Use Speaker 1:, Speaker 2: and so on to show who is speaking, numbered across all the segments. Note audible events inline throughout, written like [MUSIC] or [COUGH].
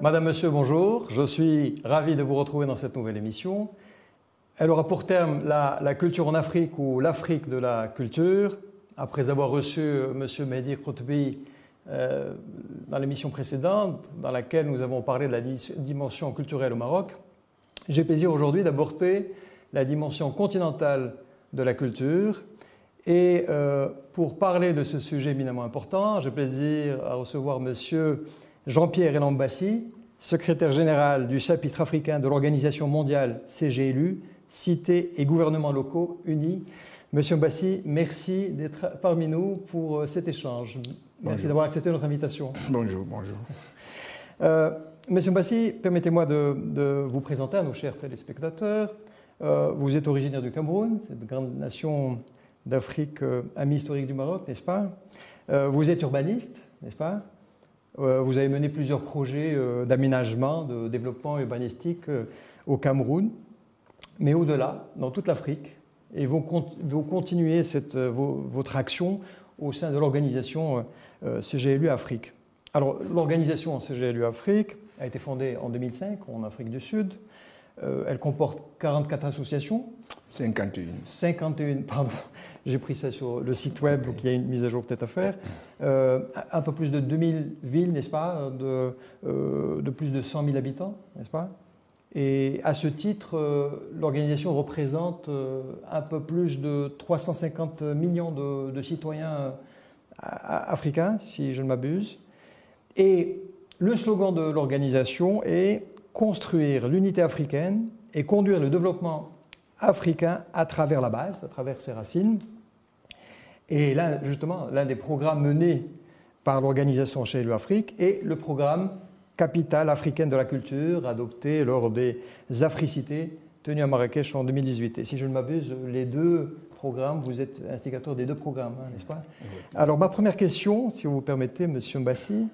Speaker 1: Madame, Monsieur, bonjour. Je suis ravi de vous retrouver dans cette nouvelle émission. Elle aura pour terme la, culture en Afrique ou l'Afrique de la culture. Après avoir reçu Monsieur Mehdi Khotbi euh, dans l'émission précédente, dans laquelle nous avons parlé de la dimension culturelle au Maroc, j'ai plaisir aujourd'hui d'aborder la dimension continentale de la culture. Et euh, pour parler de ce sujet éminemment important, j'ai plaisir à recevoir Monsieur Jean-Pierre Elambassi, secrétaire général du chapitre africain de l'Organisation mondiale CGLU, Cités et gouvernements locaux unis. Monsieur Mbassi, merci d'être parmi nous pour euh, cet échange. Merci d'avoir accepté notre invitation.
Speaker 2: Bonjour, bonjour.
Speaker 1: Euh, Monsieur Mbassi, permettez-moi de, vous présenter à nos chers téléspectateurs. Euh, vous êtes originaire du Cameroun, cette grande nation d'Afrique, ami historique du Maroc, n'est-ce pas? Vous êtes urbaniste, n'est-ce pas? Vous avez mené plusieurs projets euh, d'aménagement, de développement urbanistique euh, au Cameroun, mais au-delà, dans toute l'Afrique, et vous, continuez cette, votre action au sein de l'organisation CGLU Afrique. Alors, l'organisation CGLU Afrique a été fondée en 2005 en Afrique du Sud. elle comporte 44 associations.
Speaker 2: 51.
Speaker 1: 51, pardon. J'ai pris ça sur le site web, donc il y a une mise à jour peut-être à faire. Euh, un peu plus de 2000 villes, n'est-ce pas, de, euh, de, plus de 100 000 habitants, n'est-ce pas? Et à ce titre, euh, l'organisation représente un peu plus de 350 millions de, de citoyens africains, si je ne m'abuse. Et le slogan de l'organisation est construire l'unité africaine et conduire le développement africain à travers la base, à travers ses racines. Et là, justement, l'un des programmes menés par l'organisation chez Afrique est le programme Capitale africaine de la culture, adopté lors des Africités tenues à Marrakech en 2018. Et si je ne m'abuse, les deux programmes, vous êtes instigateur des deux programmes, hein, n'est-ce pas? Alors, ma première question, si vous vous permettez, Monsieur Mbassi.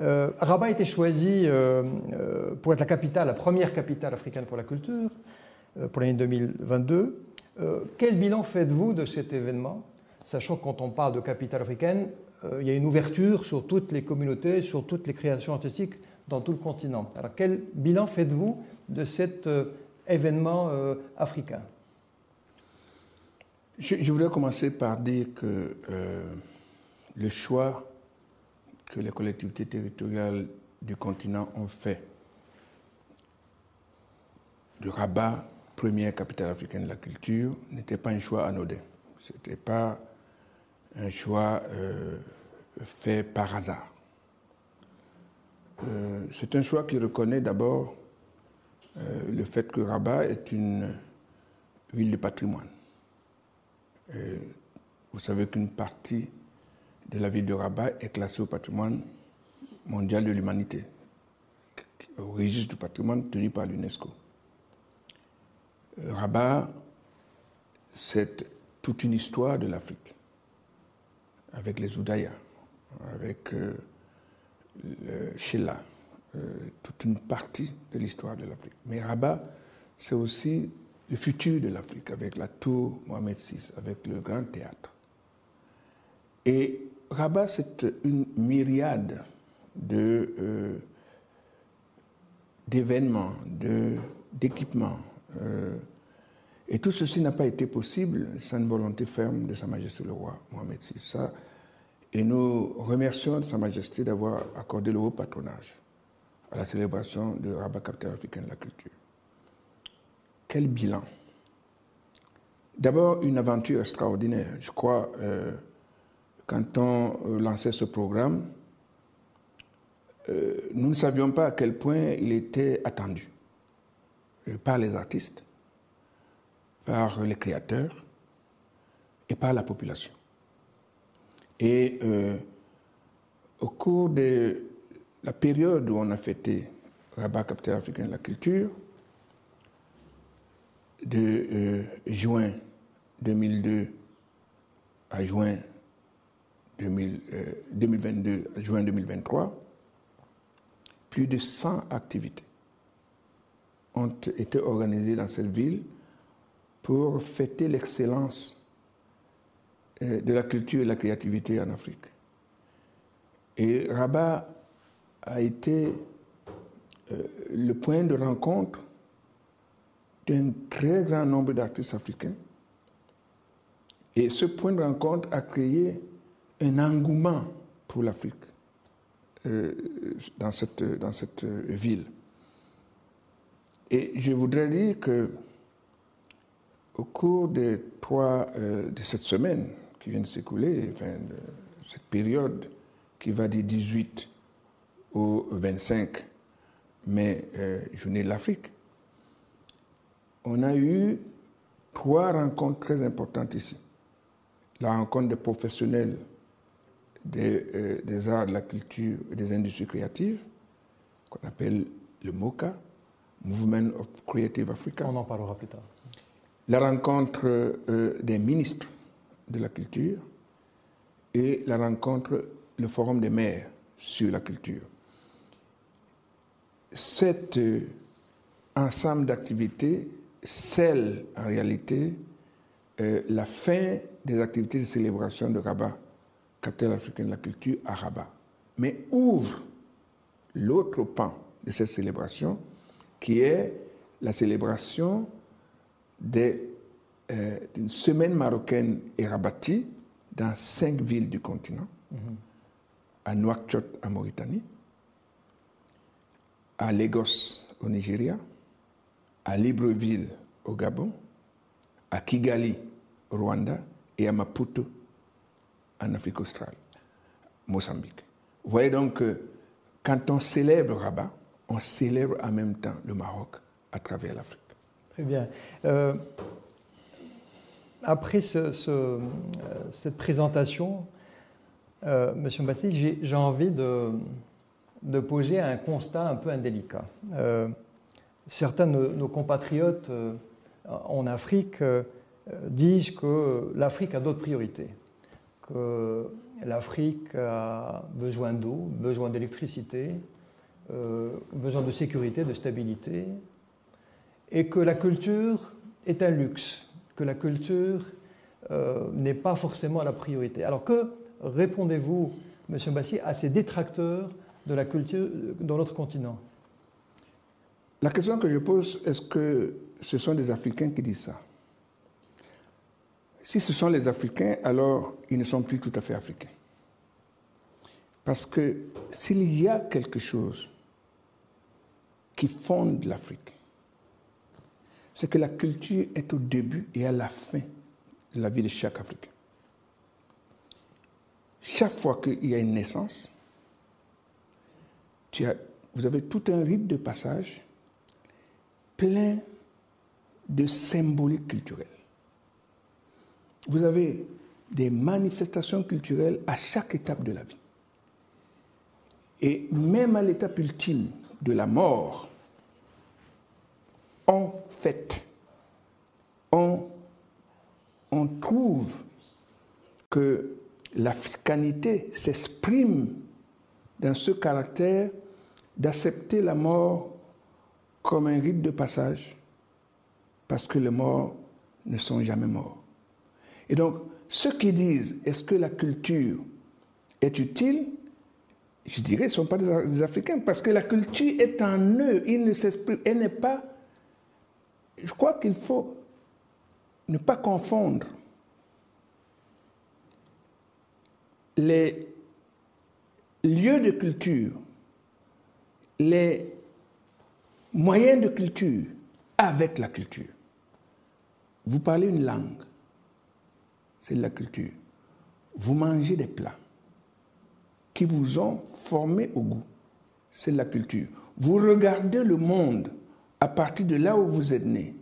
Speaker 1: Euh, Rabat a été choisi euh, euh, pour être la capitale, la première capitale africaine pour la culture, pour l'année 2022. quel bilan faites-vous de cet événement? Sachant que quand on parle de capitale africaine, euh, il y a une ouverture sur toutes les communautés, sur toutes les créations artistiques dans tout le continent. Alors quel bilan faites-vous de cet euh, événement euh, africain?
Speaker 2: Je, voudrais commencer par dire que le choix que les collectivités territoriales du continent ont fait de Rabat, première capitale africaine de la culture, n'était pas un choix anodin. Ce n'était pas un choix euh, fait par hasard. Euh, c'est un choix qui reconnaît d'abord euh, le fait que Rabat est une ville de patrimoine. vous savez qu'une partie de la ville de Rabat est classée au patrimoine mondial de l'humanité, au registre du patrimoine tenu par l'UNESCO. Rabat, c'est toute une histoire de l'Afrique avec les Oudaya, avec euh, le Sheila, euh, toute une partie de l'histoire de l'Afrique. Mais Rabat, c'est aussi le futur de l'Afrique, avec la tour Mohamed VI, avec le grand théâtre. Et Rabat, c'est une myriade de, euh, d'événements, d'équipements. Et tout ceci n'a pas été possible sans une volonté ferme de Sa Majesté le roi Mohamed VI. Et nous remercions Sa Majesté d'avoir accordé le haut patronage à la célébration de Rabat Capitale africaine de la culture. Quel bilan D'abord, une aventure extraordinaire. Je crois, euh, quand on euh, lançait ce programme, euh, nous ne savions pas à quel point il était attendu par les artistes, par les créateurs et par la population. Et euh, au cours de la période où on a fêté Rabat, capitale africaine de la culture, de euh, juin 2002 à juin 2022 euh, à juin 2023, plus de 100 activités ont été organisées dans cette ville pour fêter l'excellence euh, de la culture et de la créativité en Afrique. Et Rabat a été le point de rencontre d'un très grand nombre d'artistes africains. Et ce point de rencontre a créé un engouement pour l'Afrique dans, cette, dans cette ville. Et je voudrais dire que au cours trois, de cette semaine qui vient de s'écouler, cette période qui va du 18 au 25 mai, euh, journée de l'Afrique, on a eu trois rencontres très importantes ici. La rencontre des professionnels des, euh, des arts, de la culture et des industries créatives, qu'on appelle le MOCA, Movement of Creative Africa.
Speaker 1: On en parlera plus tard.
Speaker 2: La rencontre euh, des ministres de la culture et la rencontre, le forum des maires sur la culture. Cet euh, ensemble d'activités scelle en réalité euh, la fin des activités de célébration de Rabat, capitale africaine de la culture, à Rabat, mais ouvre l'autre pan de cette célébration qui est la célébration euh, d'une semaine marocaine et rabatie dans cinq villes du continent, à Nouakchott en Mauritanie, à Lagos au Nigeria, à Libreville au Gabon, à Kigali au Rwanda et à Maputo en Afrique australe, Mozambique. Vous voyez donc que quand on célèbre Rabat, on célèbre en même temps le Maroc à travers l'Afrique.
Speaker 1: Très bien. Euh, après euh, cette présentation, euh, Monsieur j'ai envie de, de, poser un constat un peu indélicat. Euh, certains de nos compatriotes en Afrique disent que l'Afrique a d'autres priorités, que l'Afrique a besoin d'eau, besoin d'électricité, besoin de sécurité, de stabilité, et que la culture est un luxe que la culture euh, n'est pas forcément la priorité. Alors que répondez-vous, M. Bassier, à ces détracteurs de la culture dans notre continent?
Speaker 2: La question que je pose, est-ce que ce sont des Africains qui disent ça? Si ce sont les Africains, alors ils ne sont plus tout à fait africains. Parce que s'il y a quelque chose qui fonde l'Afrique, c'est que la culture est au début et à la fin de la vie de chaque Africain. Chaque fois qu'il y a une naissance, vous avez tout un rite de passage plein de symboliques culturelles. Vous avez des manifestations culturelles à chaque étape de la vie. Et même à l'étape ultime de la mort, en on, trouve que l'africanité s'exprime dans ce caractère d'accepter la mort comme un rite de passage, parce que les morts ne sont jamais morts. Et donc, ceux qui disent est-ce que la culture est utile, je dirais, ne sont pas des Africains, parce que la culture est en eux, il ne elle n'est pas je crois qu'il faut ne pas confondre les lieux de culture, les moyens de culture avec la culture. Vous parlez une langue, c'est la culture. Vous mangez des plats qui vous ont formé au goût, c'est la culture. Vous regardez le monde à partir de là où vous êtes né,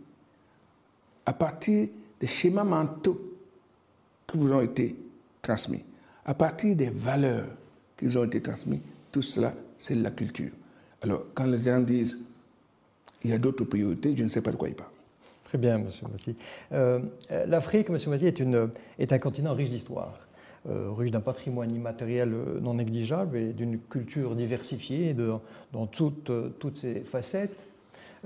Speaker 2: à partir des schémas mentaux qui vous ont été transmis, à partir des valeurs qui vous ont été transmises, tout cela, c'est la culture. Alors, quand les gens disent il y a d'autres priorités, je ne sais pas de quoi ils parlent.
Speaker 1: Très bien, M. Mati. Euh, L'Afrique, M. Mati, est, un continent riche d'histoire, euh, riche d'un patrimoine immatériel non négligeable et d'une culture diversifiée dans toutes ses facettes.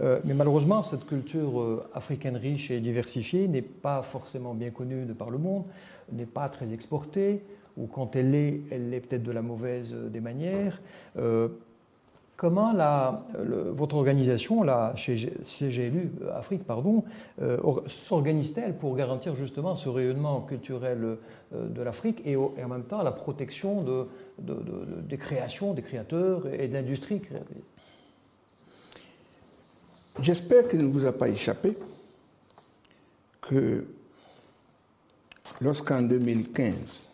Speaker 1: Euh, mais malheureusement, cette culture euh, africaine riche et diversifiée n'est pas forcément bien connue de par le monde, n'est pas très exportée, ou quand elle l'est, elle l'est peut-être de la mauvaise euh, des manières. comment votre organisation, la CGLU Afrique, s'organise-t-elle pour garantir justement ce rayonnement culturel de l'Afrique et, en même temps la protection de, des créations, des créateurs et de l'industrie créatrice?
Speaker 2: J'espère qu'il ne vous a pas échappé que lorsqu'en 2015,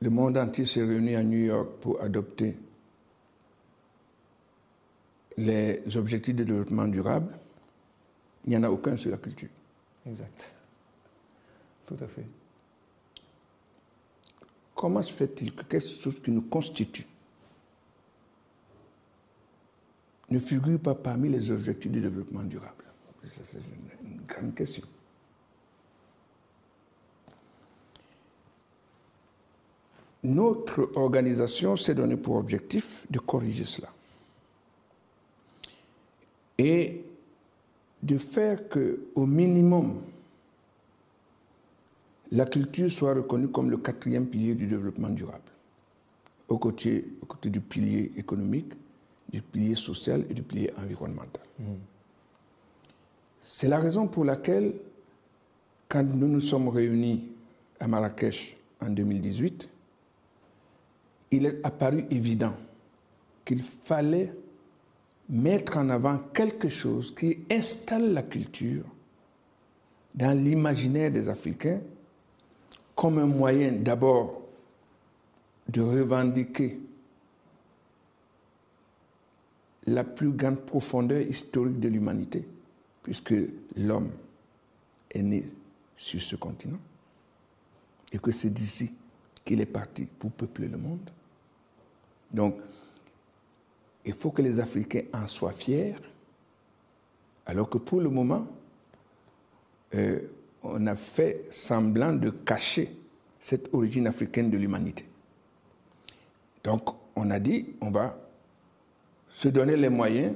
Speaker 2: le monde entier s'est réuni à New York pour adopter les objectifs de développement durable, il n'y en a aucun sur la culture.
Speaker 1: Exact. Tout à fait.
Speaker 2: Comment se fait-il que quelque chose qui nous constitue ne figure pas parmi les objectifs du développement durable C'est une, grande question. Notre organisation s'est donnée pour objectif de corriger cela et de faire que, au minimum, la culture soit reconnue comme le quatrième pilier du développement durable, au côté, au côté du pilier économique, du pilier social et du pilier environnemental. C'est la raison pour laquelle, quand nous nous sommes réunis à Marrakech en 2018, il est apparu évident qu'il fallait mettre en avant quelque chose qui installe la culture dans l'imaginaire des Africains comme un moyen d'abord de revendiquer la plus grande profondeur historique de l'humanité, puisque l'homme est né sur ce continent et que c'est d'ici qu'il est parti pour peupler le monde. Donc, il faut que les Africains en soient fiers, alors que pour le moment, euh, on a fait semblant de cacher cette origine africaine de l'humanité. Donc, on a dit, on va se donner les moyens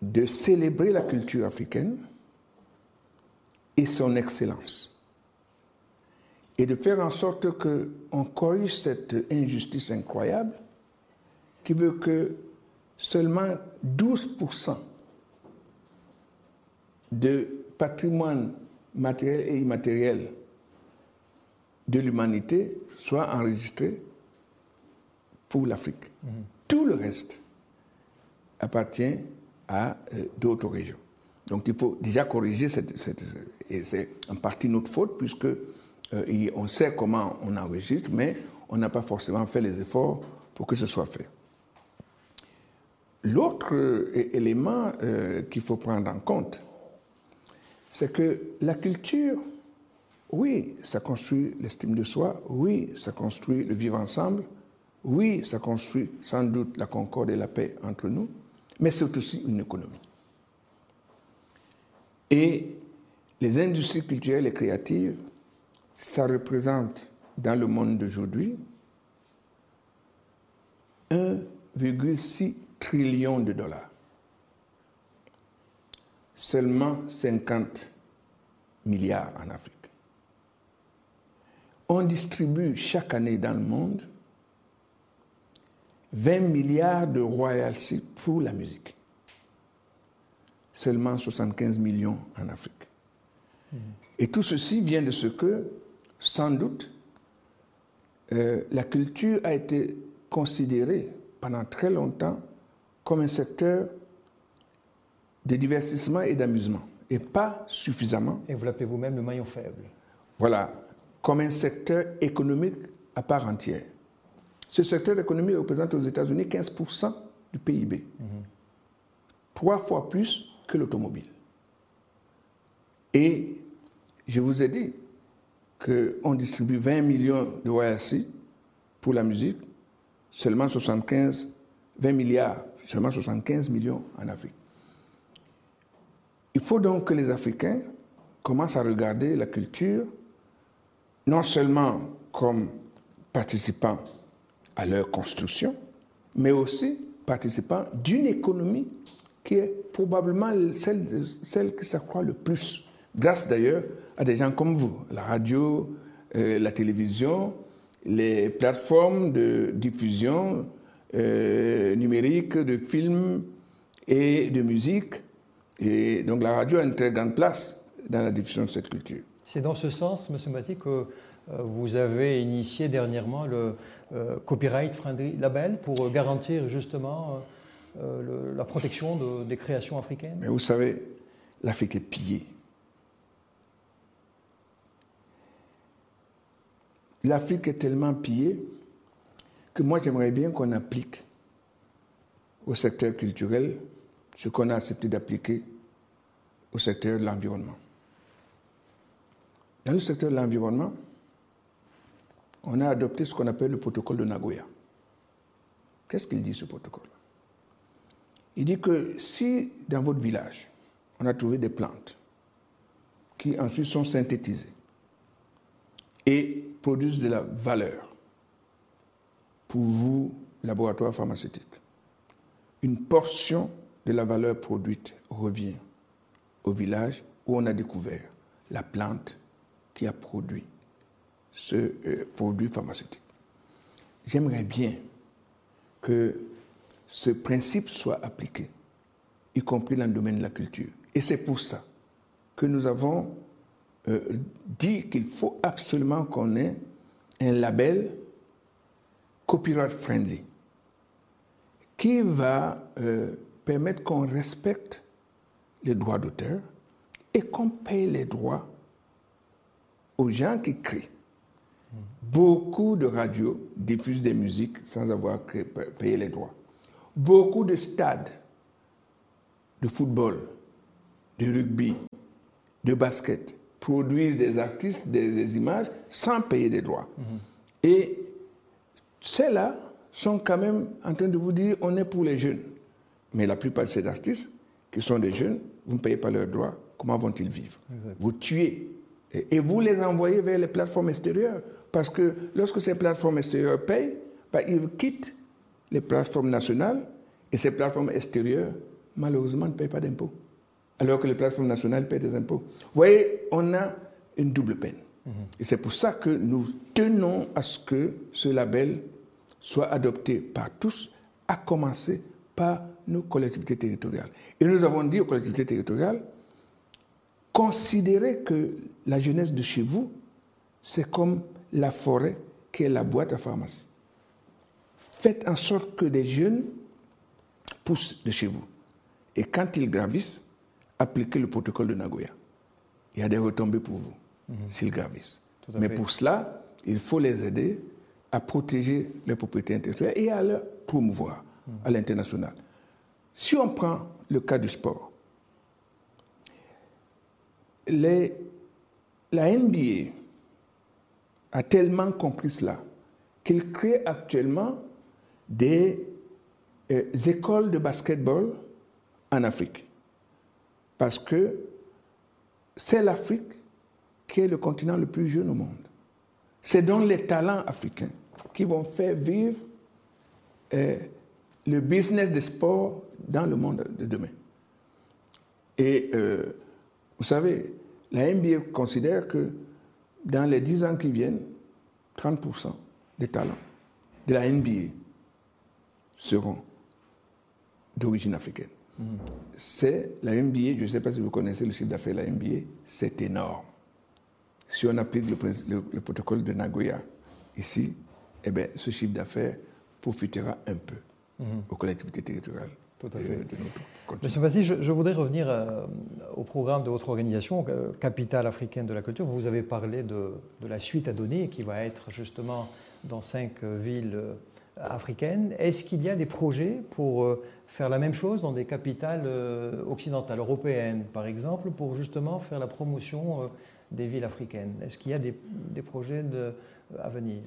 Speaker 2: de célébrer la culture africaine et son excellence. Et de faire en sorte qu'on corrige cette injustice incroyable qui veut que seulement 12% de patrimoine matériel et immatériel de l'humanité soit enregistré pour l'Afrique. Mhm. Tout le reste appartient à euh, d'autres régions. Donc il faut déjà corriger cette, et c'est en partie notre faute puisque euh, on sait comment on enregistre, mais on n'a pas forcément fait les efforts pour que ce soit fait. L'autre euh, élément qu'il faut prendre en compte, c'est que la culture, oui, ça construit l'estime de soi, oui, ça construit le vivre ensemble, oui, ça construit sans doute la concorde et la paix entre nous, mais c'est aussi une économie. Et les industries culturelles et créatives, ça représente dans le monde d'aujourd'hui 1,6 trillion de dollars. Seulement 50 milliards en Afrique. On distribue chaque année dans le monde 20 milliards de royalties pour la musique. Seulement 75 millions en Afrique. Et tout ceci vient de ce que, sans doute, euh, la culture a été considérée pendant très longtemps comme un secteur de divertissement et d'amusement, et pas suffisamment.
Speaker 1: Et vous l'appelez vous-même le maillon faible.
Speaker 2: Voilà, comme un secteur économique à part entière. Ce secteur économique représente aux États-Unis 15% du PIB. Trois fois plus que l'automobile. Et je vous ai dit qu'on distribue 20 millions de royalties pour la musique, seulement 75, 20 milliards, seulement 75 millions en Afrique. Il faut donc que les Africains commencent à regarder la culture non seulement comme participants à leur construction, mais aussi participant d'une économie qui est probablement celle, celle qui s'accroît le plus, grâce d'ailleurs à des gens comme vous, la radio, euh, la télévision, les plateformes de diffusion euh, numérique de films et de musique. Et donc la radio a une très grande place dans la diffusion de cette culture.
Speaker 1: C'est dans ce sens, M. Mati, que euh, vous avez initié dernièrement le Copyright Friendly Label pour garantir justement la protection des créations africaines.
Speaker 2: Mais vous savez, l'Afrique est pillée. L'Afrique est tellement pillée que moi j'aimerais bien qu'on applique au secteur culturel ce qu'on a accepté d'appliquer au secteur de l'environnement. Dans le secteur de l'environnement, on a adopté ce qu'on appelle le protocole de Nagoya. Qu'est-ce qu'il dit ce protocole? Il dit que si dans votre village, on a trouvé des plantes qui ensuite sont synthétisées et produisent de la valeur pour vous, laboratoire pharmaceutique, une portion de la valeur produite revient au village où on a découvert la plante qui a produit ce euh, produit pharmaceutique. J'aimerais bien que ce principe soit appliqué, y compris dans le domaine de la culture. Et c'est pour ça que nous avons euh, dit qu'il faut absolument qu'on ait un label copyright friendly qui va euh, permettre qu'on respecte les droits d'auteur et qu'on paye les droits aux gens qui créent. Beaucoup de radios diffusent des musiques sans avoir payé les droits. Beaucoup de stades de football, de rugby, de basket produisent des artistes, des, images sans payer des droits. Mhm. Et ceux-là sont quand même en train de vous dire on est pour les jeunes. Mais la plupart de ces artistes, qui sont des jeunes, vous ne payez pas leurs droits, comment vont-ils vivre? Vous tuez. Et, vous les envoyez vers les plateformes extérieures. Parce que lorsque ces plateformes extérieures payent, bah, ils quittent les plateformes nationales et ces plateformes extérieures, malheureusement, ne payent pas d'impôts. Alors que les plateformes nationales paient des impôts. Vous voyez, on a une double peine. Mhm. Et c'est pour ça que nous tenons à ce que ce label soit adopté par tous, à commencer par nos collectivités territoriales. Et nous avons dit aux collectivités territoriales, considérez que la jeunesse de chez vous, c'est comme la forêt qui est la boîte à pharmacie. Faites en sorte que des jeunes poussent de chez vous. Et quand ils gravissent, appliquez le protocole de Nagoya. Il y a des retombées pour vous mhm. s'ils gravissent. Mais pour cela, il faut les aider à protéger les propriétés intellectuelles et à les promouvoir à l'international. Si on prend le cas du sport, la NBA a tellement compris cela qu'il crée actuellement des euh, écoles de basketball en Afrique. Parce que c'est l'Afrique qui est le continent le plus jeune au monde. C'est donc les talents africains qui vont faire vivre euh, le business des sports dans le monde de demain. Et euh, vous savez, la NBA considère que dans les 10 ans qui viennent, 30% des talents de la NBA seront d'origine africaine. C'est la NBA, je ne sais pas si vous connaissez le chiffre d'affaires de la NBA, c'est énorme. Si on applique le, protocole de Nagoya ici, eh bien, ce chiffre d'affaires profitera un peu Mhm. aux collectivités territoriales. Tout à fait.
Speaker 1: Monsieur Bassi, je, voudrais revenir euh, au programme de votre organisation, euh, Capitale africaine de la culture. Vous avez parlé de, la suite à donner qui va être justement dans cinq villes euh, africaines. Est-ce qu'il y a des projets pour faire la même chose dans des capitales occidentales, européennes par exemple, pour justement faire la promotion des villes africaines? Est-ce qu'il y a des, projets à venir?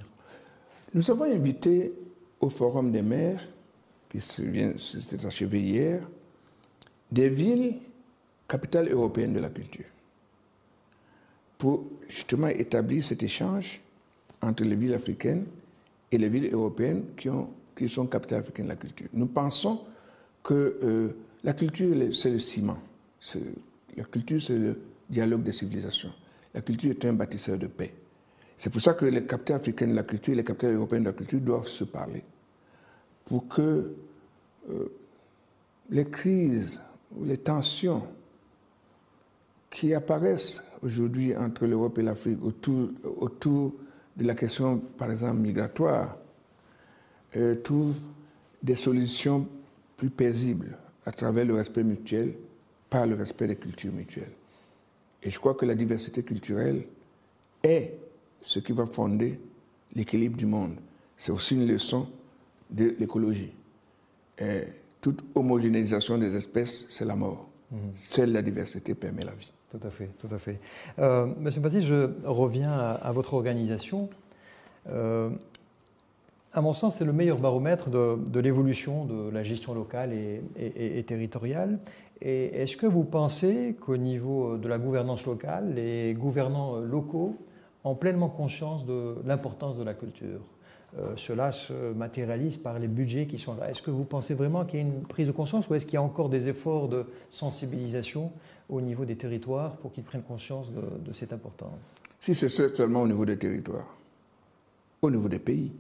Speaker 2: Nous avons invité au Forum des maires qui s'est achevé hier, des villes capitales européennes de la culture, pour justement établir cet échange entre les villes africaines et les villes européennes qui, ont, qui sont capitales africaines de la culture. Nous pensons que euh, la culture, c'est le ciment. La culture, c'est le dialogue des civilisations. La culture est un bâtisseur de paix. C'est pour ça que les capteurs africains de la culture et les capteurs européens de la culture doivent se parler pour que euh, les crises ou les tensions qui apparaissent aujourd'hui entre l'Europe et l'Afrique autour, de la question, par exemple, migratoire, euh, trouvent des solutions plus paisibles à travers le respect mutuel, par le respect des cultures mutuelles. Et je crois que la diversité culturelle est ce qui va fonder l'équilibre du monde. C'est aussi une leçon de l'écologie. toute homogénéisation des espèces, c'est la mort. Mhm. Seule la diversité permet la vie.
Speaker 1: Tout à fait, tout à fait. Euh, Monsieur Baptiste, je reviens à, votre organisation. Euh, à mon sens, c'est le meilleur baromètre de, l'évolution de la gestion locale et, territoriale. Et est-ce que vous pensez qu'au niveau de la gouvernance locale, les gouvernants locaux ont pleinement conscience de l'importance de la culture? Cela se matérialise par les budgets qui sont là. Est-ce que vous pensez vraiment qu'il y a une prise de conscience ou est-ce qu'il y a encore des efforts de sensibilisation au niveau des territoires pour qu'ils prennent conscience de, de cette importance?
Speaker 2: Si c'est seulement au niveau des territoires, au niveau des pays.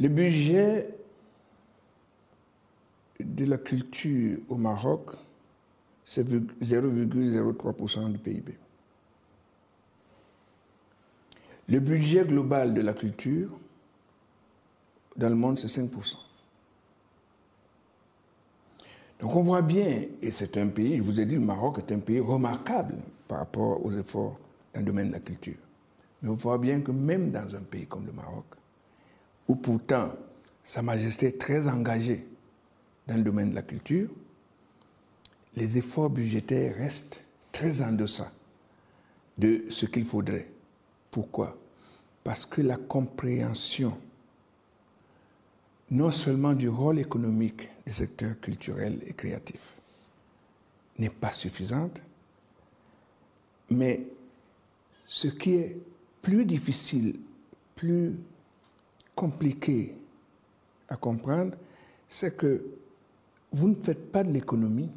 Speaker 2: Le budget de la culture au Maroc, c'est 0,03% du PIB. Le budget global de la culture dans le monde, c'est 5%. Donc on voit bien, et c'est un pays, je vous ai dit, le Maroc est un pays remarquable par rapport aux efforts dans le domaine de la culture. Mais on voit bien que même dans un pays comme le Maroc, où pourtant Sa Majesté est très engagée dans le domaine de la culture, les efforts budgétaires restent très en deçà de ce qu'il faudrait. Pourquoi? Parce que la compréhension non seulement du rôle économique du secteur culturel et créatif n'est pas suffisante, mais ce qui est plus difficile, plus compliqué à comprendre, c'est que vous ne faites pas de l'économie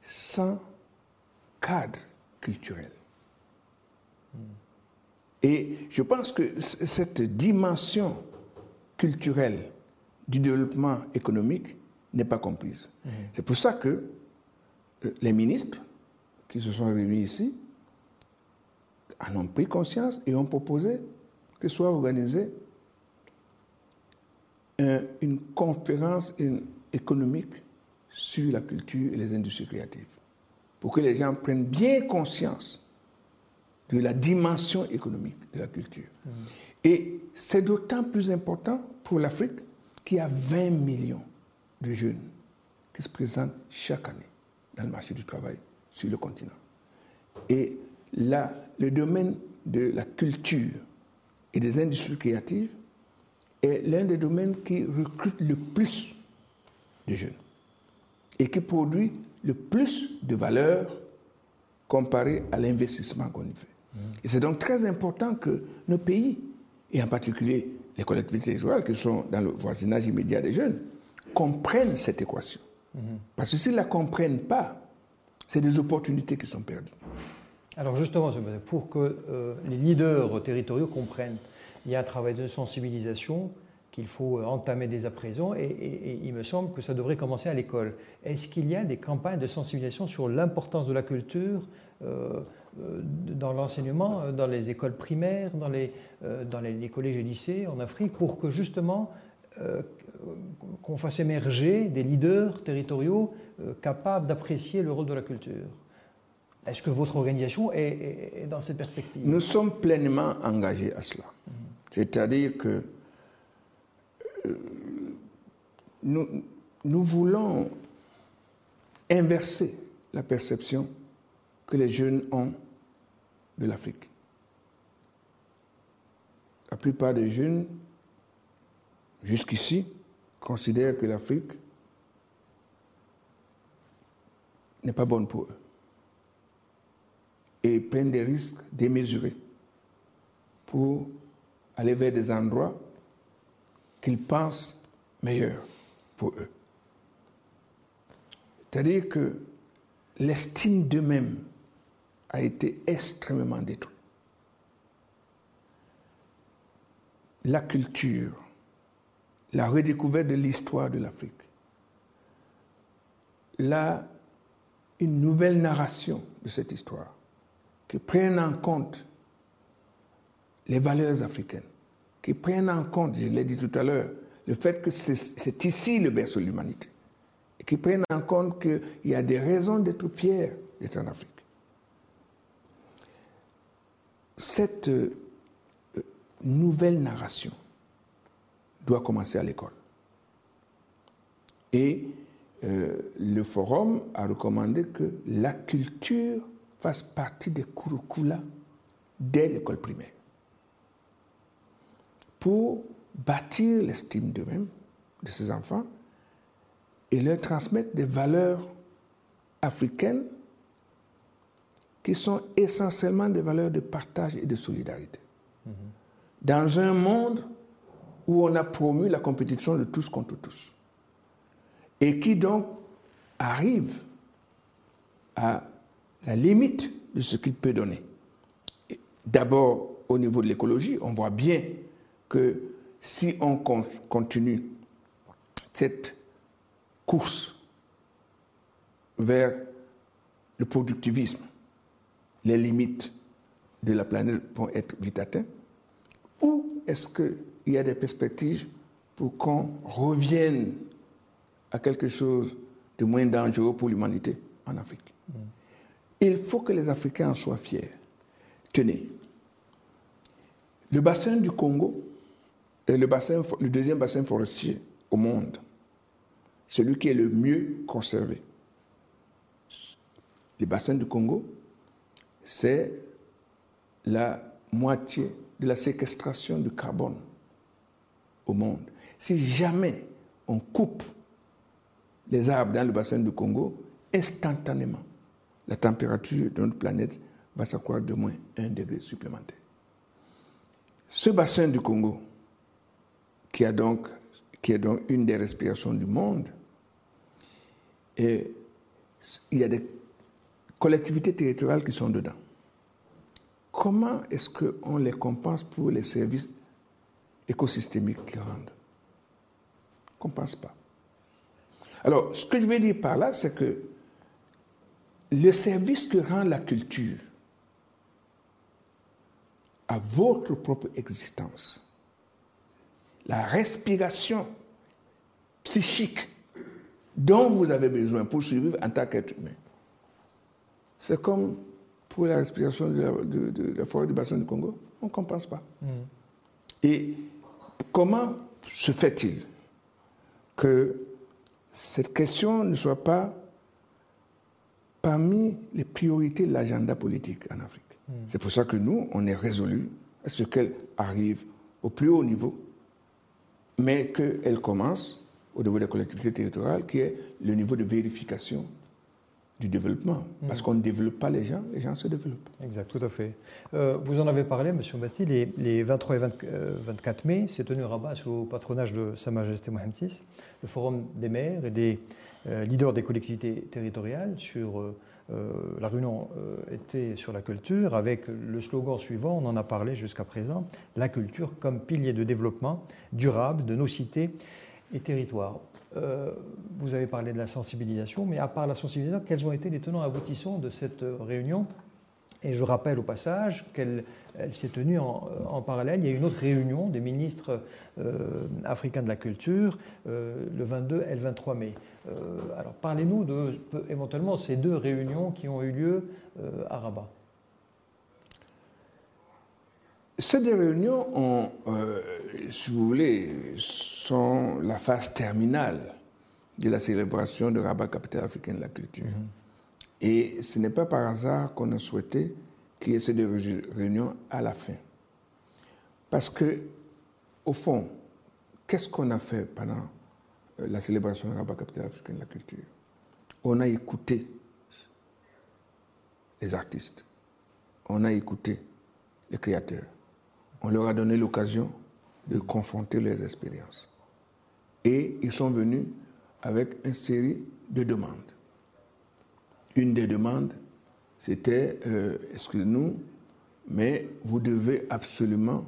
Speaker 2: sans cadre culturel. Et je pense que cette dimension culturelle du développement économique n'est pas comprise. Mmh. C'est pour ça que euh, les ministres qui se sont réunis ici en ont pris conscience et ont proposé que soit organisée une conférence économique sur la culture et les industries créatives, pour que les gens prennent bien conscience de la dimension économique de la culture. Mm. Et c'est d'autant plus important pour l'Afrique qui a 20 millions de jeunes qui se présentent chaque année dans le marché du travail sur le continent. Et là, le domaine de la culture et des industries créatives est l'un des domaines qui recrute le plus de jeunes et qui produit le plus de valeur comparé à l'investissement qu'on y fait. Et c'est donc très important que nos pays, et en particulier les collectivités rurales qui sont dans le voisinage immédiat des jeunes, comprennent cette équation. Parce que s'ils ne la comprennent pas, c'est des opportunités qui sont perdues.
Speaker 1: Alors justement, pour que euh, les leaders territoriaux comprennent, il y a un travail de sensibilisation qu'il faut euh, entamer dès à présent et, il me semble que ça devrait commencer à l'école. Est-ce qu'il y a des campagnes de sensibilisation sur l'importance de la culture euh, dans l'enseignement, euh, dans les écoles primaires, dans les, dans les, collèges et lycées en Afrique, pour que justement qu'on fasse émerger des leaders territoriaux capables d'apprécier le rôle de la culture. Est-ce que votre organisation est, dans cette perspective?
Speaker 2: Nous sommes pleinement engagés à cela. Mhm. C'est-à-dire que nous, nous voulons inverser la perception que les jeunes ont de l'Afrique. La plupart des jeunes, jusqu'ici, considèrent que l'Afrique n'est pas bonne pour eux et prennent des risques démesurés pour aller vers des endroits qu'ils pensent meilleurs pour eux. C'est-à-dire que l'estime d'eux-mêmes a été extrêmement détruit. La culture, la redécouverte de l'histoire de l'Afrique, là, une nouvelle narration de cette histoire qui prenne en compte les valeurs africaines, qui prennent en compte, je l'ai dit tout à l'heure, le fait que c'est ici le berceau de l'humanité, et qui prennent en compte qu'il y a des raisons d'être fiers d'être en Afrique. Cette euh, nouvelle narration doit commencer à l'école. Et euh, le forum a recommandé que la culture fasse partie des curricula dès l'école primaire pour bâtir l'estime d'eux-mêmes, de ces enfants, et leur transmettre des valeurs africaines qui sont essentiellement des valeurs de partage et de solidarité. Dans un monde où on a promu la compétition de tous contre tous, et qui donc arrive à la limite de ce qu'il peut donner. D'abord, au niveau de l'écologie, on voit bien que si on continue cette course vers le productivisme, les limites de la planète vont être vite atteintes, ou est-ce qu'il y a des perspectives pour qu'on revienne à quelque chose de moins dangereux pour l'humanité en Afrique? Mm. Il faut que les Africains en soient fiers. Tenez, le bassin du Congo est le, bassin, le deuxième bassin forestier au monde, celui qui est le mieux conservé. Le bassin du Congo, c'est la moitié de la séquestration de carbone au monde. Si jamais on coupe les arbres dans le bassin du Congo, instantanément, la température de notre planète va s'accroître de moins un degré supplémentaire. Ce bassin du Congo, qui, qui est donc une des respirations du monde, et il y a des collectivités territoriales qui sont dedans. Comment est-ce qu'on les compense pour les services écosystémiques qu'ils rendent? On ne compense pas. Alors, ce que je veux dire par là, c'est que le service que rend la culture à votre propre existence, la respiration psychique dont vous avez besoin pour survivre en tant qu'être humain. C'est comme pour la respiration de la, forêt du bassin du Congo, on ne compense pas. Mm. Et comment se fait-il que cette question ne soit pas parmi les priorités de l'agenda politique en Afrique? Hmm. C'est pour ça que nous, on est résolus à ce qu'elle arrive au plus haut niveau, mais qu'elle commence au niveau des collectivités territoriales, qui est le niveau de vérification du développement. Parce qu'on ne développe pas les gens, les gens se développent.
Speaker 1: Exact, tout à fait. Euh, vous en avez parlé, M. Bati, les, 23 et 24 euh, mai, c'est tenu Rabat sous le patronage de Sa Majesté Mohamed VI, le Forum des maires et des euh, leader des collectivités territoriales sur la réunion était sur la culture avec le slogan suivant, on en a parlé jusqu'à présent, la culture comme pilier de développement durable de nos cités et territoires. Vous avez parlé de la sensibilisation, mais à part la sensibilisation, quels ont été les tenants aboutissants de cette réunion? Et je rappelle au passage qu'elle elle s'est tenue en, parallèle. Il y a une autre réunion des ministres euh, africains de la culture euh, le 22 et le 23 mai. Euh, alors parlez-nous de éventuellement ces deux réunions qui ont eu lieu à Rabat.
Speaker 2: Ces deux réunions, ont, si vous voulez, sont la phase terminale de la célébration de Rabat, capitale africaine de la culture. Mm-hmm. Et ce n'est pas par hasard qu'on a souhaité qui est ces deux réunions à la fin. Parce que, au fond, qu'est-ce qu'on a fait pendant euh, la célébration de la capitale africaine de la culture? On a écouté les artistes, on a écouté les créateurs, on leur a donné l'occasion de confronter leurs expériences. Et ils sont venus avec une série de demandes. Une des demandes c'était, euh, excusez-nous, mais vous devez absolument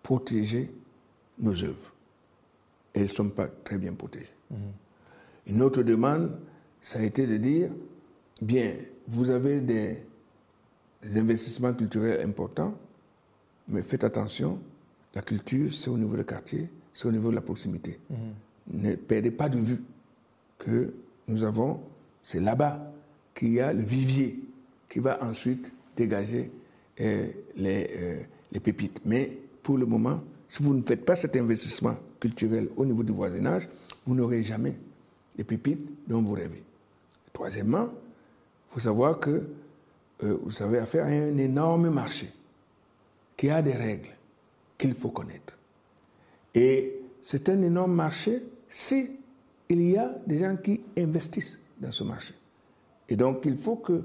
Speaker 2: protéger nos œuvres. elles ne sont pas très bien protégées. Une autre demande, ça a été de dire, bien, vous avez des, investissements culturels importants, mais faites attention, la culture, c'est au niveau du quartier, c'est au niveau de la proximité. Ne perdez pas de vue que nous avons, c'est là-bas qu'il y a le vivier qui va ensuite dégager euh, les, euh, les pépites. Mais pour le moment, si vous ne faites pas cet investissement culturel au niveau du voisinage, vous n'aurez jamais les pépites dont vous rêvez. Troisièmement, il faut savoir que euh, vous avez affaire à un énorme marché qui a des règles qu'il faut connaître. Et c'est un énorme marché si il y a des gens qui investissent dans ce marché. Et donc il faut que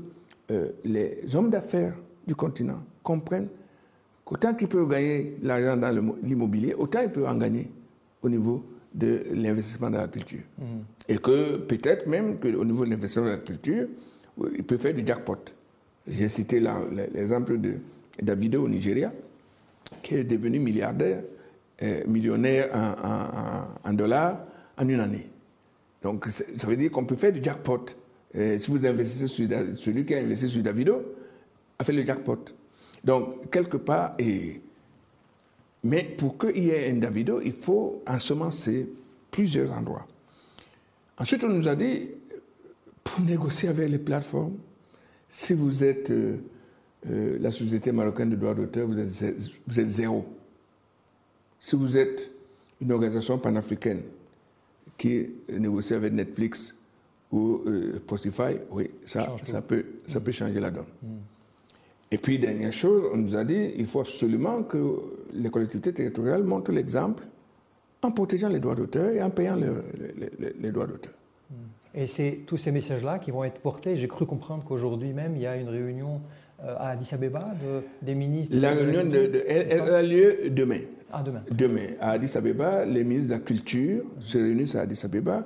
Speaker 2: euh, les hommes d'affaires du continent comprennent qu'autant qu'ils peuvent gagner l'argent dans l'immobilier, autant ils peuvent en gagner au niveau de l'investissement dans la culture. Mm. Et que peut-être même qu'au niveau de l'investissement dans la culture, il peut faire du jackpot. J'ai cité l'exemple de Davido au Nigeria, qui est devenu milliardaire, euh, millionnaire en, dollars en une année. Donc ça veut dire qu'on peut faire du jackpot. Euh, si vous investissez sur celui qui a investi sur Davido, a fait le jackpot. Donc quelque part, et mais pour qu'il y ait un Davido, il faut ensemencer plusieurs endroits. Ensuite, on nous a dit, pour négocier avec les plateformes, si vous êtes euh, euh, la Société marocaine de droits d'auteur, vous êtes, vous êtes zéro. Si vous êtes une organisation panafricaine qui négocie avec Netflix ou euh, Spotify, oui, ça, ça, peut, ça peut changer la donne. Mm. Et puis, dernière chose, on nous a dit il faut absolument que les collectivités territoriales montrent l'exemple en protégeant les droits d'auteur et en payant les, droits d'auteur.
Speaker 1: Hmm. Et c'est tous ces messages-là qui vont être portés. J'ai cru comprendre qu'aujourd'hui même, il y a une réunion à Addis Abeba des ministres.
Speaker 2: La réunion de, elle, a lieu demain.
Speaker 1: Ah, demain.
Speaker 2: Demain. À Addis Abeba, les ministres de la Culture se réunissent à Addis Abeba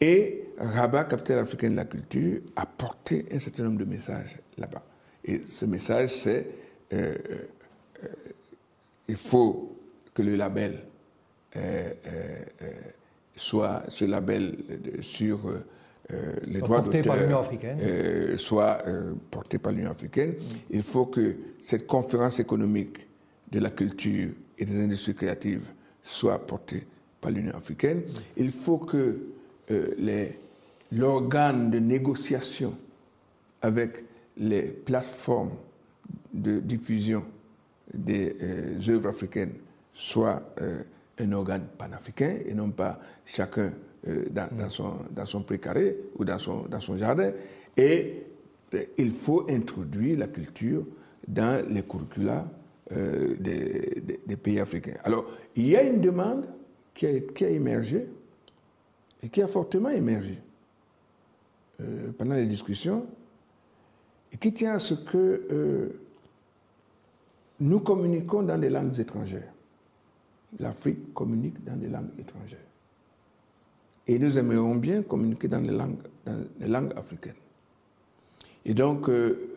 Speaker 2: et Rabat, capitale africaine de la culture, a porté un certain nombre de messages là-bas. Et ce message, c'est euh, euh, il faut que le label euh, soit ce label sur les droits d'auteur soit porté par l'Union africaine. Mm. Il faut que cette conférence économique de la culture et des industries créatives soit portée par l'Union africaine. Mm. Il faut que l'organe de négociation avec les plateformes de diffusion des euh, œuvres africaines soient euh, un organe panafricain et non pas chacun euh, dans, dans, son, dans son précaré ou dans son, dans son jardin. Et il faut introduire la culture dans les curricula des, des, pays africains. Alors, il y a une demande qui a, émergé et qui a fortement émergé pendant les discussions et qui tient à ce que euh, nous communiquons dans des langues étrangères. L'Afrique communique dans des langues étrangères. Et nous aimerions bien communiquer dans les langues, dans les langues africaines. Et donc, euh,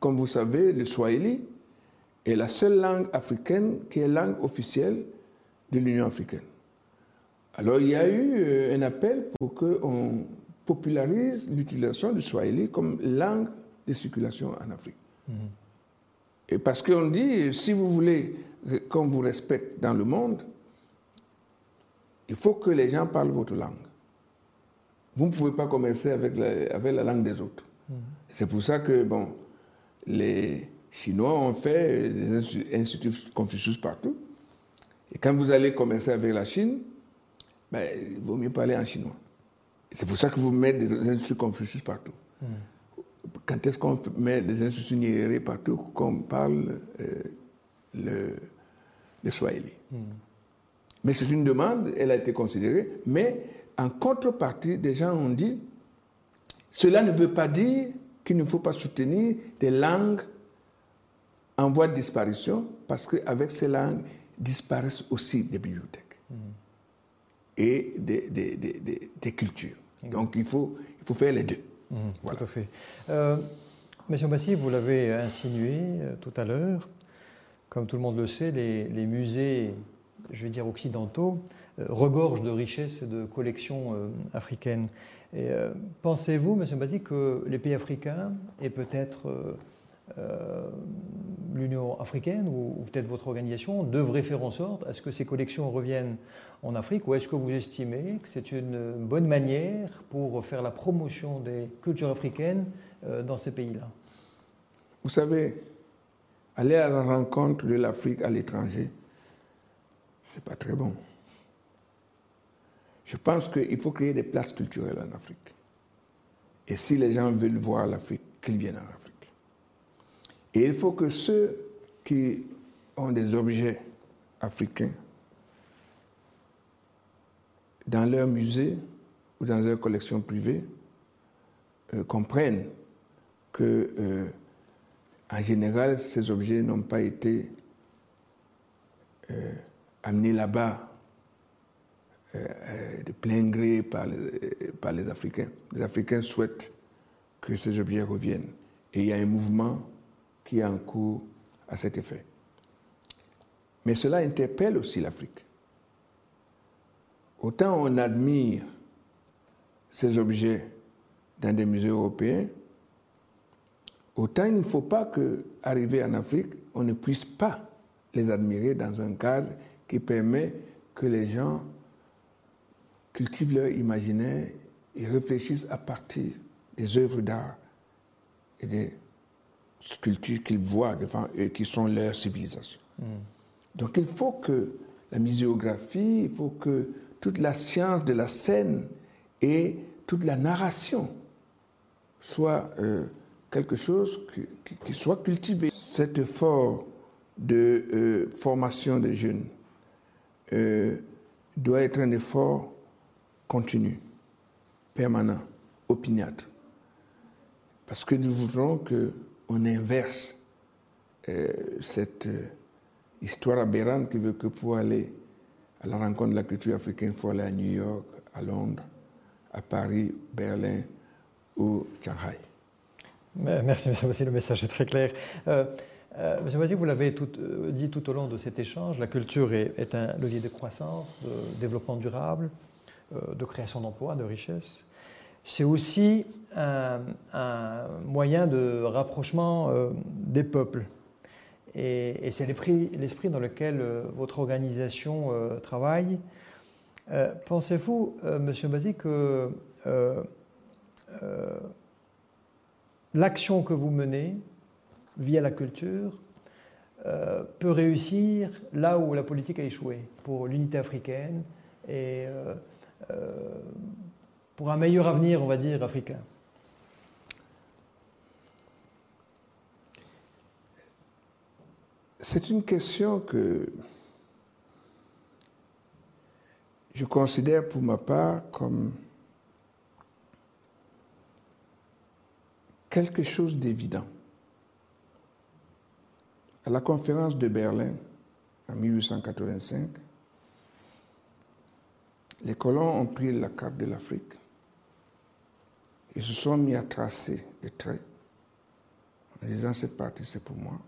Speaker 2: comme vous savez, le Swahili est la seule langue africaine qui est langue officielle de l'Union africaine. Alors, il y a eu euh, un appel pour qu'on popularise l'utilisation du Swahili comme langue de circulation en Afrique. Et parce qu'on dit, si vous voulez qu'on vous respecte dans le monde, il faut que les gens parlent votre langue. Vous ne pouvez pas commercer avec la, avec la langue des autres. C'est pour ça que, bon, les Chinois ont fait des instituts Confucius partout. Et quand vous allez commercer avec la Chine, ben, il vaut mieux parler en chinois. C'est pour ça que vous mettez des instituts Confucius partout quand est-ce qu'on met des institutions partout qu'on parle euh, le, le, Swahili? Hmm. Mais c'est une demande, elle a été considérée, mais en contrepartie, des gens ont dit cela ne veut pas dire qu'il ne faut pas soutenir des langues en voie de disparition, parce qu'avec ces langues disparaissent aussi des bibliothèques hmm. et des, des, des, des cultures. Donc il faut, il faut faire les deux.
Speaker 1: Mmh, tout à fait. Euh, Monsieur Bassi, vous l'avez insinué euh, tout à l'heure, comme tout le monde le sait, les, musées, je vais dire occidentaux, euh, regorgent de richesses et de collections euh, africaines. Pensez-vous, Monsieur Bassi, que les pays africains et peut-être l'Union africaine ou, peut-être votre organisation devraient faire en sorte à ce que ces collections reviennent en Afrique ou est-ce que vous estimez que c'est une bonne manière pour faire la promotion des cultures africaines euh, dans ces pays-là?
Speaker 2: Vous savez, aller à la rencontre de l'Afrique à l'étranger, c'est pas très bon. Je pense qu'il faut créer des places culturelles en Afrique. Et si les gens veulent voir l'Afrique, qu'ils viennent en Afrique. Et il faut que ceux qui ont des objets africains dans leur musée ou dans leur collection privée euh, comprennent que, euh, en général, ces objets n'ont pas été euh, amenés là-bas de plein gré par les, par les Africains. Les Africains souhaitent que ces objets reviennent. Et il y a un mouvement qui est en cours à cet effet. Mais cela interpelle aussi l'Afrique. Autant on admire ces objets dans des musées européens, autant il ne faut pas que, arrivé en Afrique, on ne puisse pas les admirer dans un cadre qui permet que les gens cultivent leur imaginaire et réfléchissent à partir des œuvres d'art et des sculptures qu'ils voient devant eux, qui sont leur civilisation. Hmm. Donc il faut que la muséographie, il faut que toute la science de la scène et toute la narration soit euh, quelque chose qui, soit cultivé. Cet effort de euh, formation des jeunes euh, doit être un effort continu, permanent, opiniâtre. Parce que nous voudrons qu'on inverse cette histoire aberrante qui veut que pour aller à la rencontre de la culture africaine, il faut aller à New York, à Londres, à Paris, Berlin ou Shanghai.
Speaker 1: Merci, [LAUGHS] M. Le message est très clair. Euh, euh, M. Bassi, vous l'avez euh, dit tout au long de cet échange, la culture est, un levier de croissance, de développement durable, de création d'emplois, de richesse. C'est aussi un, moyen de rapprochement des peuples. Et, c'est l'esprit dans lequel euh, votre organisation euh, travaille. Euh, pensez-vous, Monsieur Bazi, que l'action que vous menez via la culture peut réussir là où la politique a échoué pour l'unité africaine et pour un meilleur avenir, on va dire, africain
Speaker 2: C'est une question que je considère pour ma part comme quelque chose d'évident. À la conférence de Berlin en 1885, les colons ont pris la carte de l'Afrique et se sont mis à tracer des traits en disant cette partie c'est pour moi,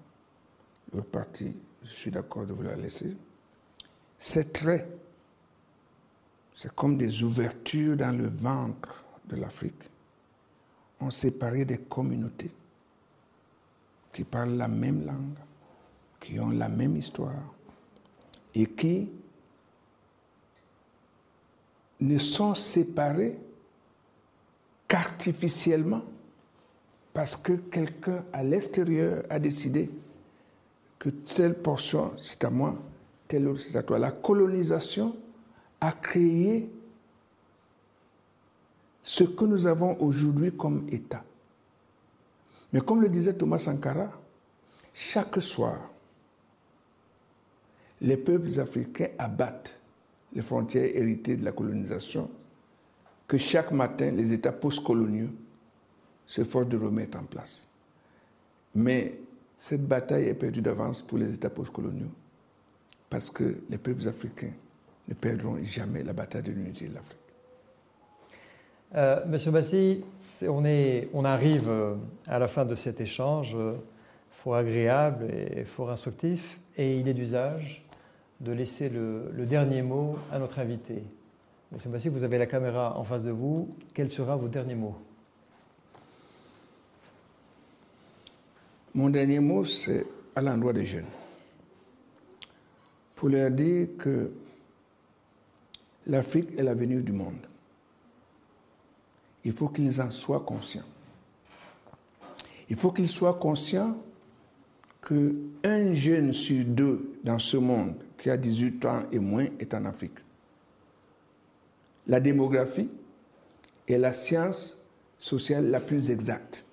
Speaker 2: l'autre partie, je suis d'accord de vous la laisser. Ces traits, c'est comme des ouvertures dans le ventre de l'Afrique, ont séparé des communautés qui parlent la même langue, qui ont la même histoire et qui ne sont séparées qu'artificiellement parce que quelqu'un à l'extérieur a décidé que telle portion, c'est à moi, telle autre, c'est à toi. La colonisation a créé ce que nous avons aujourd'hui comme État. Mais comme le disait Thomas Sankara, chaque soir, les peuples africains abattent les frontières héritées de la colonisation que chaque matin les États postcoloniaux s'efforcent de remettre en place. Mais cette bataille est perdue d'avance pour les États postcoloniaux parce que les peuples africains ne perdront jamais la bataille de l'unité de l'Afrique.
Speaker 1: Euh, Monsieur Bassi, on, arrive euh, à la fin de cet échange euh, fort agréable et fort instructif, et il est d'usage de laisser le, dernier mot à notre invité. Monsieur Bassi, vous avez la caméra en face de vous. Quel sera vos derniers mots?
Speaker 2: Mon dernier mot, c'est à l'endroit des jeunes. Pour leur dire que l'Afrique est l'avenir du monde. Il faut qu'ils en soient conscients. Il faut qu'ils soient conscients qu'un jeune sur deux dans ce monde qui a 18 ans et moins est en Afrique. La démographie est la science sociale la plus exacte.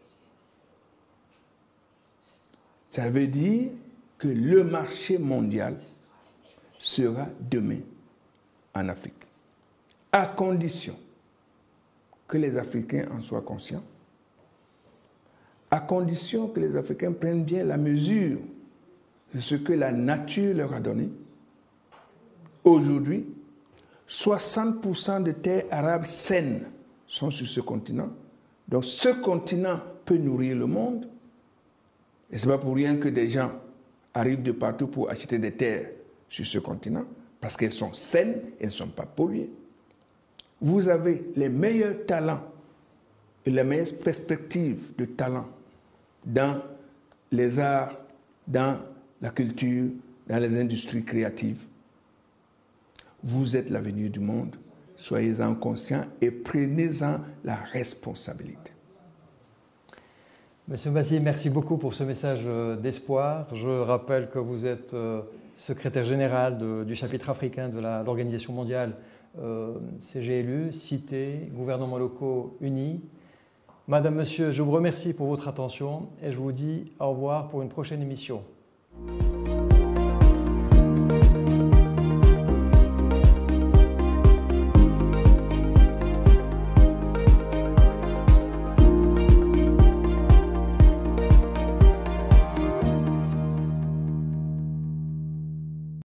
Speaker 2: Ça veut dire que le marché mondial sera demain en Afrique, à condition que les Africains en soient conscients, à condition que les Africains prennent bien la mesure de ce que la nature leur a donné. Aujourd'hui, 60% de terres arabes saines sont sur ce continent. Donc ce continent peut nourrir le monde. Et ce n'est pas pour rien que des gens arrivent de partout pour acheter des terres sur ce continent, parce qu'elles sont saines, elles ne sont pas polluées. Vous avez les meilleurs talents et les meilleures perspectives de talent dans les arts, dans la culture, dans les industries créatives. Vous êtes l'avenir du monde. Soyez-en conscients et prenez-en la responsabilité.
Speaker 1: Monsieur Bassi, merci beaucoup pour ce message euh, d'espoir. Je rappelle que vous êtes euh, secrétaire général du chapitre africain de l'Organisation mondiale euh, CGLU, Cité, gouvernements locaux unis. Madame, Monsieur, je vous remercie pour votre attention et je vous dis au revoir pour une prochaine émission.